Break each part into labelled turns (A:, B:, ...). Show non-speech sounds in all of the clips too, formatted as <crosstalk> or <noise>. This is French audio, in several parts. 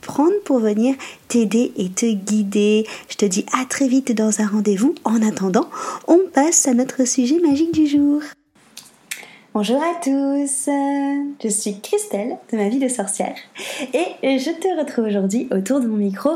A: prendre pour venir t'aider et te guider. Je te dis à très vite dans un rendez-vous. En attendant, on passe à notre sujet magique du jour. Bonjour à tous, je suis Christelle de ma vie de sorcière et je te retrouve aujourd'hui autour de mon micro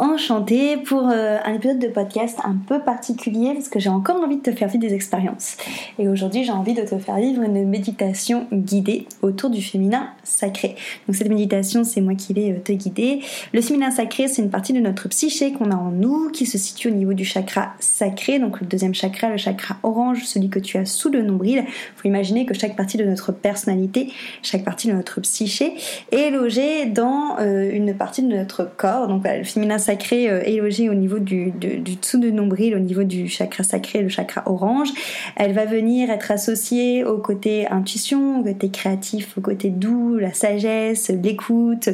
A: enchantée pour euh, un épisode de podcast un peu particulier parce que j'ai encore envie de te faire vivre des expériences. Et aujourd'hui j'ai envie de te faire vivre une méditation guidée autour du féminin sacré. Donc cette méditation c'est moi qui vais euh, te guider. Le féminin sacré c'est une partie de notre psyché qu'on a en nous qui se situe au niveau du chakra sacré, donc le deuxième chakra, le chakra orange, celui que tu as sous le nombril. Que chaque partie de notre personnalité, chaque partie de notre psyché est logée dans euh, une partie de notre corps. Donc le féminin sacré euh, est logé au niveau du, du dessous de nombril, au niveau du chakra sacré, le chakra orange. Elle va venir être associée au côté intuition, au côté créatif, au côté doux, la sagesse, l'écoute,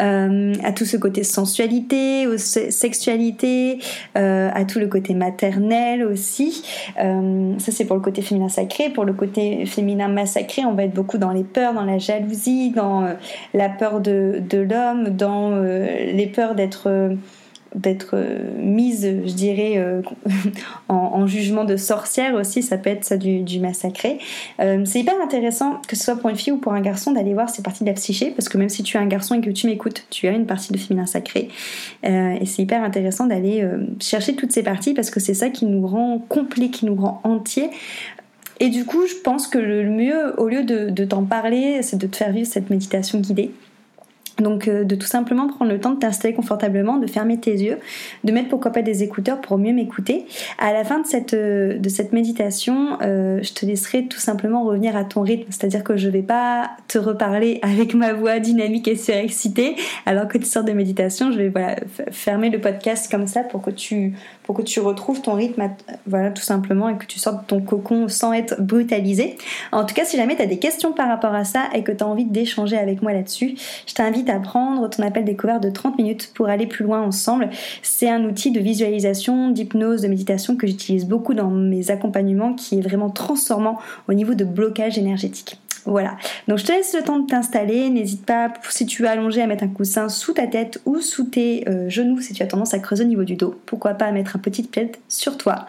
A: euh, à tout ce côté sensualité, aux sexualité, à tout le côté maternel aussi. ça c'est pour le côté féminin sacré. Pour le côté féminin massacré, on va être beaucoup dans les peurs, dans la jalousie, dans euh, la peur de, l'homme, dans euh, les peurs d'être euh, d'être mise, je dirais, <laughs> en, jugement de sorcière aussi, ça peut être ça du, massacré. c'est hyper intéressant, que ce soit pour une fille ou pour un garçon, d'aller voir ces parties de la psyché, parce que même si tu es un garçon et que tu m'écoutes, tu as une partie de féminin sacré. et c'est hyper intéressant d'aller chercher toutes ces parties, parce que c'est ça qui nous rend complet, qui nous rend entier. Et du coup, je pense que le mieux, au lieu de, t'en parler, c'est de te faire vivre cette méditation guidée. Donc euh, de tout simplement prendre le temps de t'installer confortablement, de fermer tes yeux, de mettre pourquoi pas des écouteurs pour mieux m'écouter. À la fin de cette, euh, méditation, euh, je te laisserai tout simplement revenir à ton rythme, c'est-à-dire que je vais pas te reparler <laughs> avec ma voix dynamique et surexcitée alors que tu sors de méditation, je vais fermer le podcast comme ça pour que tu pour que tu retrouves ton rythme voilà tout simplement et que tu sortes de ton cocon sans être brutalisé. En tout cas, si jamais tu as des questions par rapport à ça et que tu as envie d'échanger avec moi là-dessus, je t'invite à prendre ton appel découvert de 30 minutes pour aller plus loin ensemble. C'est un outil de visualisation, d'hypnose, de méditation que j'utilise beaucoup dans mes accompagnements qui est vraiment transformant au niveau de blocage énergétique. Voilà. Donc je te laisse le temps de t'installer. N'hésite pas, si tu es allongé, à mettre un coussin sous ta tête ou sous tes euh, genoux si tu as tendance à creuser au niveau du dos. Pourquoi pas mettre un petit plaid sur toi.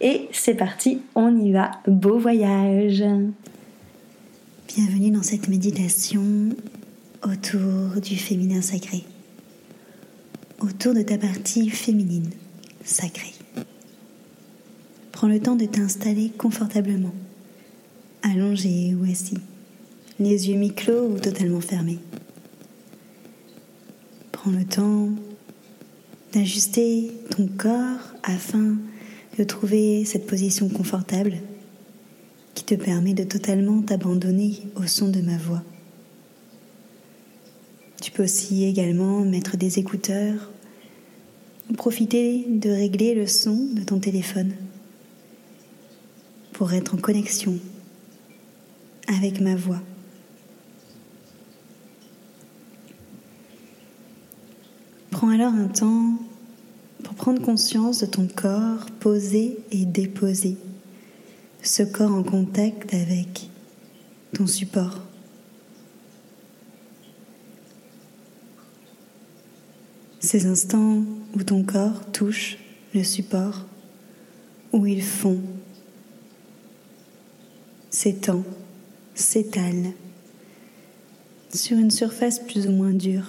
A: Et c'est parti, on y va. Beau voyage. Bienvenue dans cette méditation autour du féminin sacré, autour de ta partie féminine sacrée. Prends le temps de t'installer confortablement, allongé ou assis, les yeux mi-clos ou totalement fermés. Prends le temps d'ajuster ton corps afin de trouver cette position confortable qui te permet de totalement t'abandonner au son de ma voix. Tu peux aussi également mettre des écouteurs ou profiter de régler le son de ton téléphone pour être en connexion avec ma voix. Alors un temps pour prendre conscience de ton corps posé et déposé, ce corps en contact avec ton support. Ces instants où ton corps touche le support, où il fond, s'étend, s'étale sur une surface plus ou moins dure,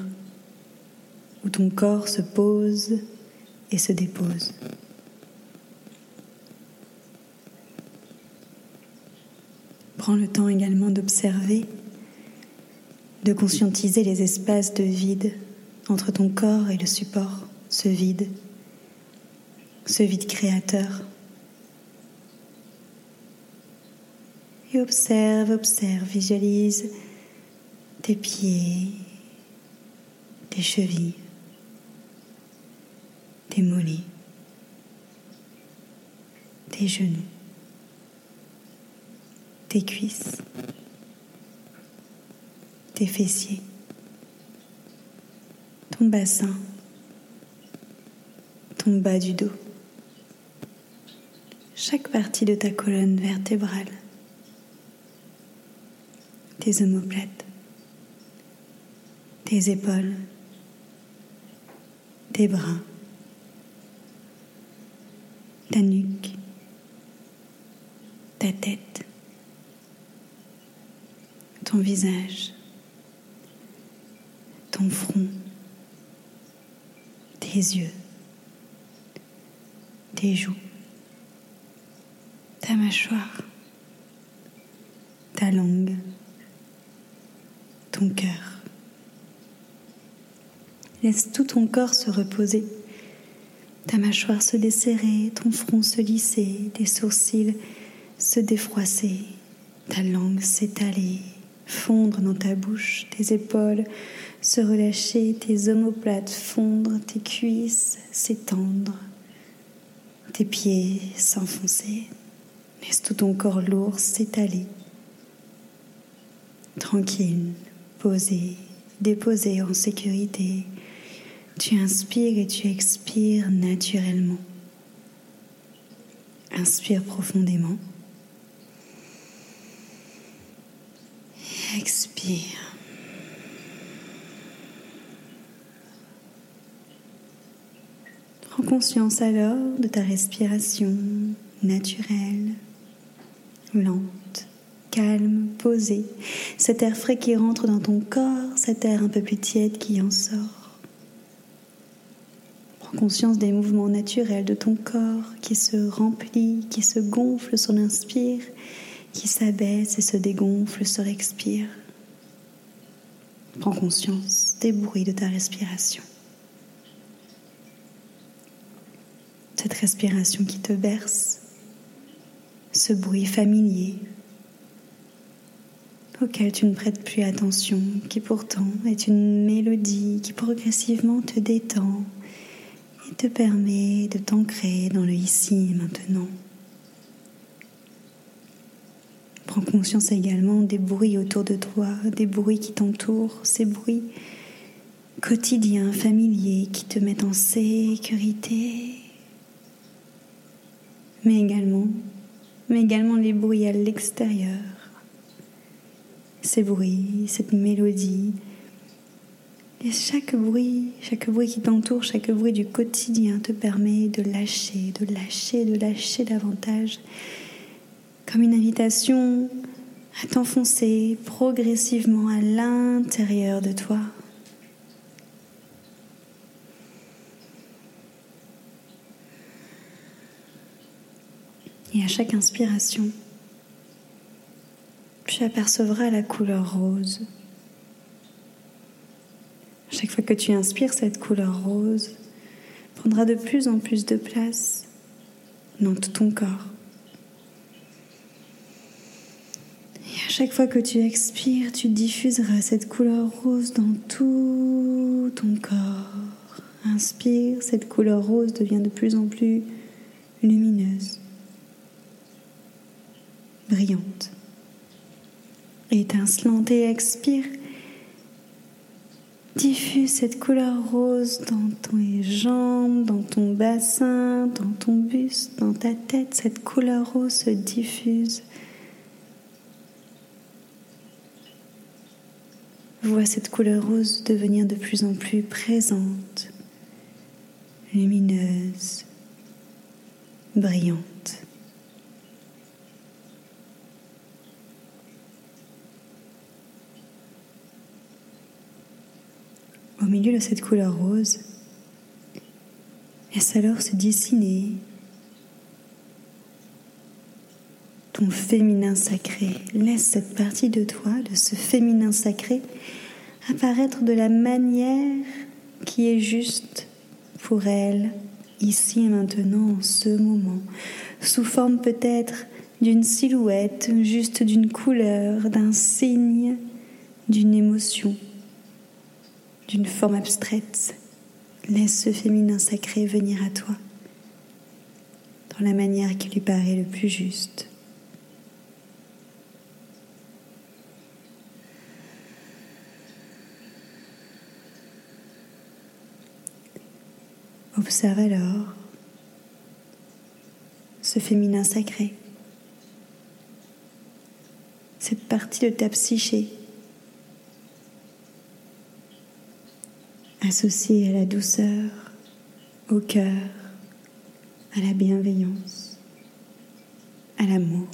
A: où ton corps se pose et se dépose.
B: Prends le temps également d'observer, de conscientiser les espaces de vide entre ton corps et le support, ce vide, ce vide créateur. Et observe, observe, visualise tes pieds, tes chevilles, tes mollets, genoux, tes cuisses, tes fessiers, ton bassin, ton bas du dos, chaque partie de ta colonne vertébrale, tes omoplates, tes épaules, tes bras, ta nuque, ta tête, ton visage, ton front, tes yeux, tes joues, ta mâchoire, ta langue, ton cœur. Laisse tout ton corps se reposer, ta mâchoire se desserrer, ton front se lisser, tes sourcils se défroisser, ta langue s'étaler, fondre dans ta bouche, tes épaules se relâcher, tes omoplates fondre, tes cuisses s'étendre, tes pieds s'enfoncer. Laisse tout ton corps lourd s'étaler. Tranquille, posé, déposé en sécurité. Tu inspires et tu expires naturellement. Inspire profondément. Expire. Prends conscience alors de ta respiration naturelle, lente, calme, posée. Cet air frais qui rentre dans ton corps, cet air un peu plus tiède qui en sort. Prends conscience des mouvements naturels de ton corps qui se remplit, qui se gonfle sur l'inspire, qui s'abaisse et se dégonfle sur l'expire. Prends conscience des bruits de ta respiration. Cette respiration qui te berce, ce bruit familier auquel tu ne prêtes plus attention, qui pourtant est une mélodie qui progressivement te détend te permet de t'ancrer dans le ici et maintenant. Prends conscience également des bruits autour de toi, des bruits qui t'entourent, ces bruits quotidiens, familiers, qui te mettent en sécurité, mais également, mais également les bruits à l'extérieur, ces bruits, cette mélodie. Et chaque bruit, chaque bruit qui t'entoure, chaque bruit du quotidien te permet de lâcher, de lâcher, de lâcher davantage comme une invitation à t'enfoncer progressivement à l'intérieur de toi. Et à chaque inspiration, tu apercevras la couleur rose. Chaque fois que tu inspires, cette couleur rose prendra de plus en plus de place dans tout ton corps. chaque fois que tu expires, tu diffuseras cette couleur rose dans tout ton corps. Inspire, cette couleur rose devient de plus en plus lumineuse, brillante, étincelante et expire. Diffuse cette couleur rose dans tes jambes, dans ton bassin, dans ton buste, dans ta tête. Cette couleur rose se diffuse Vois cette couleur rose devenir de plus en plus présente, lumineuse, brillante. Au milieu de cette couleur rose, laisse alors se dessiner ton féminin sacré? Laisse cette partie de toi, de ce féminin sacré, apparaître de la manière qui est juste pour elle, ici et maintenant, en ce moment, sous forme peut-être d'une silhouette, juste d'une couleur, d'un signe, d'une émotion, d'une forme abstraite. Laisse ce féminin sacré venir à toi dans la manière qui lui paraît le plus juste. Observe alors ce féminin sacré, cette partie de ta psyché associée à la douceur, au cœur, à la bienveillance, à l'amour.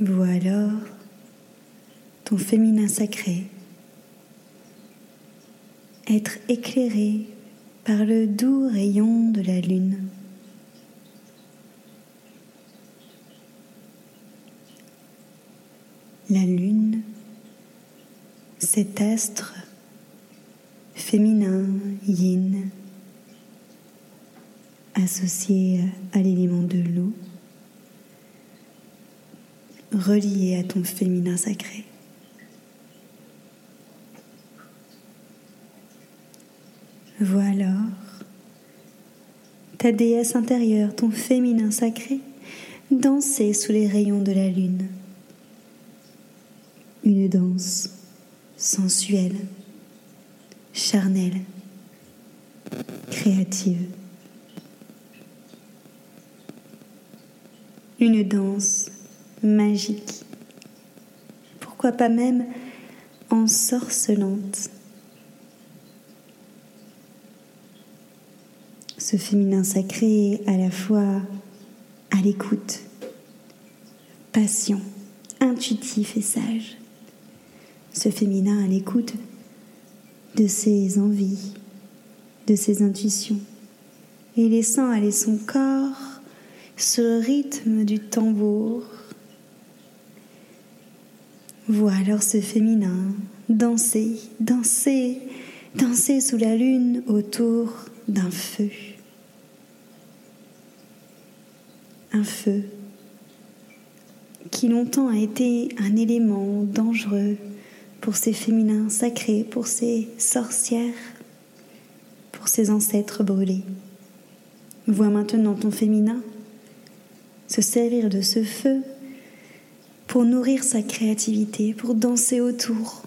B: Vois alors ton féminin sacré être éclairé par le doux rayon de la lune. La lune, cet astre féminin, yin, associé à l'élément de l'eau, relié à ton féminin sacré. Vois alors ta déesse intérieure, ton féminin sacré, danser sous les rayons de la lune. Une danse sensuelle, charnelle, créative. Une danse magique, pourquoi pas même ensorcelante. Ce féminin sacré à la fois à l'écoute, patient, intuitif et sage. Ce féminin à l'écoute de ses envies, de ses intuitions, et laissant aller son corps sur le rythme du tambour Vois alors ce féminin danser, danser, danser sous la lune autour d'un feu. Un feu qui longtemps a été un élément dangereux pour ces féminins sacrés, pour ces sorcières, pour ces ancêtres brûlés. Vois maintenant ton féminin se servir de ce feu pour nourrir sa créativité, pour danser autour,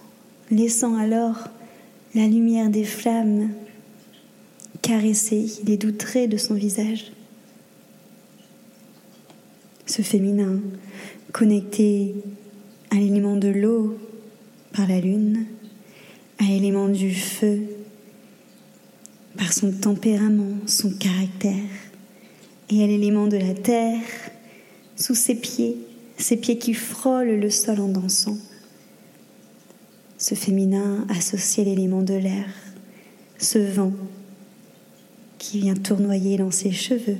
B: laissant alors la lumière des flammes caresser les doux traits de son visage. Ce féminin, connecté à l'élément de l'eau par la lune, à l'élément du feu par son tempérament, son caractère, et à l'élément de la terre sous ses pieds ses pieds qui frôlent le sol en dansant. Ce féminin associé à l'élément de l'air, ce vent qui vient tournoyer dans ses cheveux.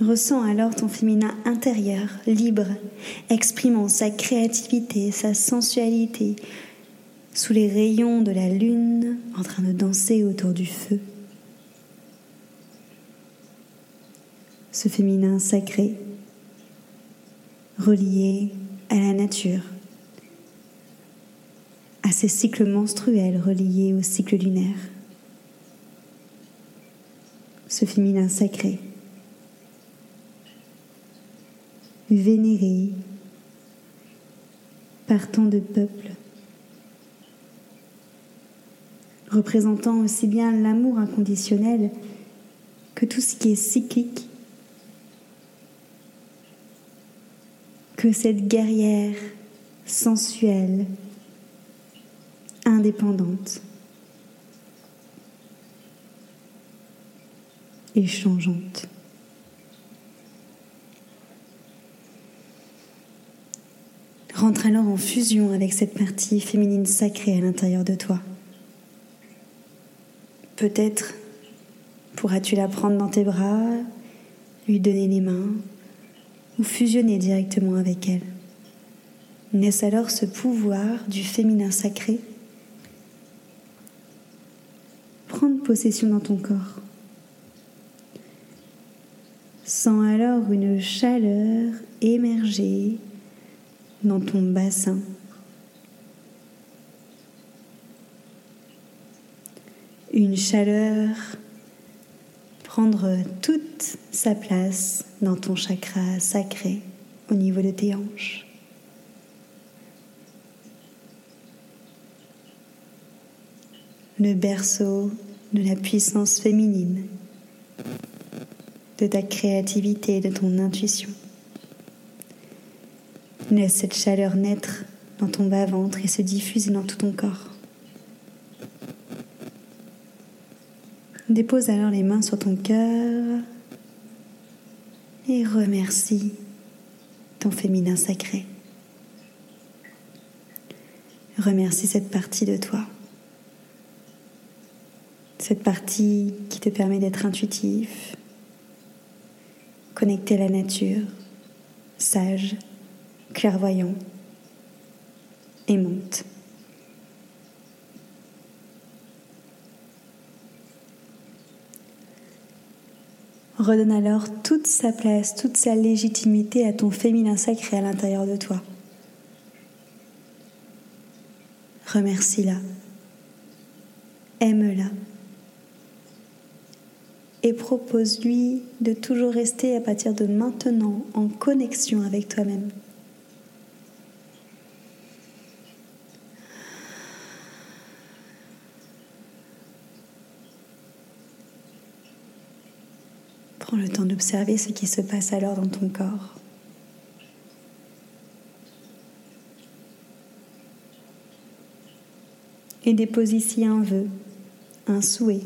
B: Ressens alors ton féminin intérieur, libre, exprimant sa créativité, sa sensualité, sous les rayons de la lune, en train de danser autour du feu. Ce féminin sacré relié à la nature, à ces cycles menstruels reliés au cycle lunaire. Ce féminin sacré, vénéré par tant de peuples, représentant aussi bien l'amour inconditionnel que tout ce qui est cyclique que cette guerrière sensuelle, indépendante et changeante. Rentre alors en fusion avec cette partie féminine sacrée à l'intérieur de toi. Peut-être pourras-tu la prendre dans tes bras, lui donner les mains ou fusionner directement avec elle. Naisse alors ce pouvoir du féminin sacré prendre possession dans ton corps. Sens alors une chaleur émerger dans ton bassin. Une chaleur prendre toute sa place dans ton chakra sacré au niveau de tes hanches. Le berceau de la puissance féminine, de ta créativité de ton intuition. Laisse cette chaleur naître dans ton bas-ventre et se diffuser dans tout ton corps. Dépose alors les mains sur ton cœur et remercie ton féminin sacré. Remercie cette partie de toi. Cette partie qui te permet d'être intuitif, connecté à la nature, sage, clairvoyant, aimante. Redonne alors toute sa place, toute sa légitimité à ton féminin sacré à l'intérieur de toi. Remercie-la. Aime-la. Et propose-lui de toujours rester à partir de maintenant en connexion avec toi-même. Le temps d'observer ce qui se passe alors dans ton corps. Et dépose ici un vœu, un souhait.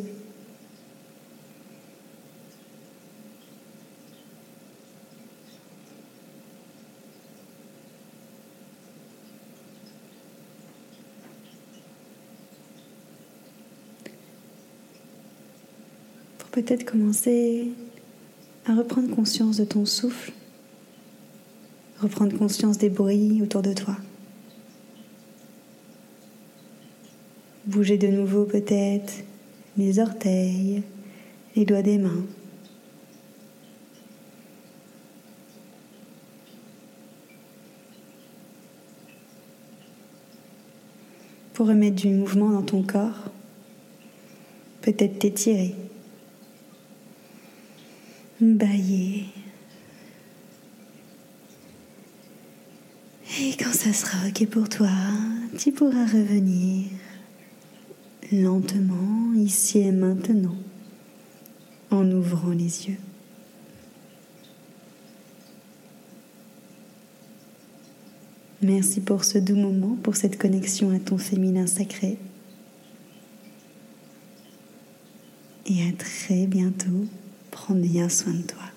B: Pour peut-être commencer à reprendre conscience de ton souffle, reprendre conscience des bruits autour de toi. Bouger de nouveau peut-être les orteils, les doigts des mains. Pour remettre du mouvement dans ton corps, peut-être t'étirer bailler. Et quand ça sera OK pour toi, tu pourras revenir lentement, ici et maintenant, en ouvrant les yeux. Merci pour ce doux moment, pour cette connexion à ton féminin sacré. Et à très bientôt Prends bien soin de toi.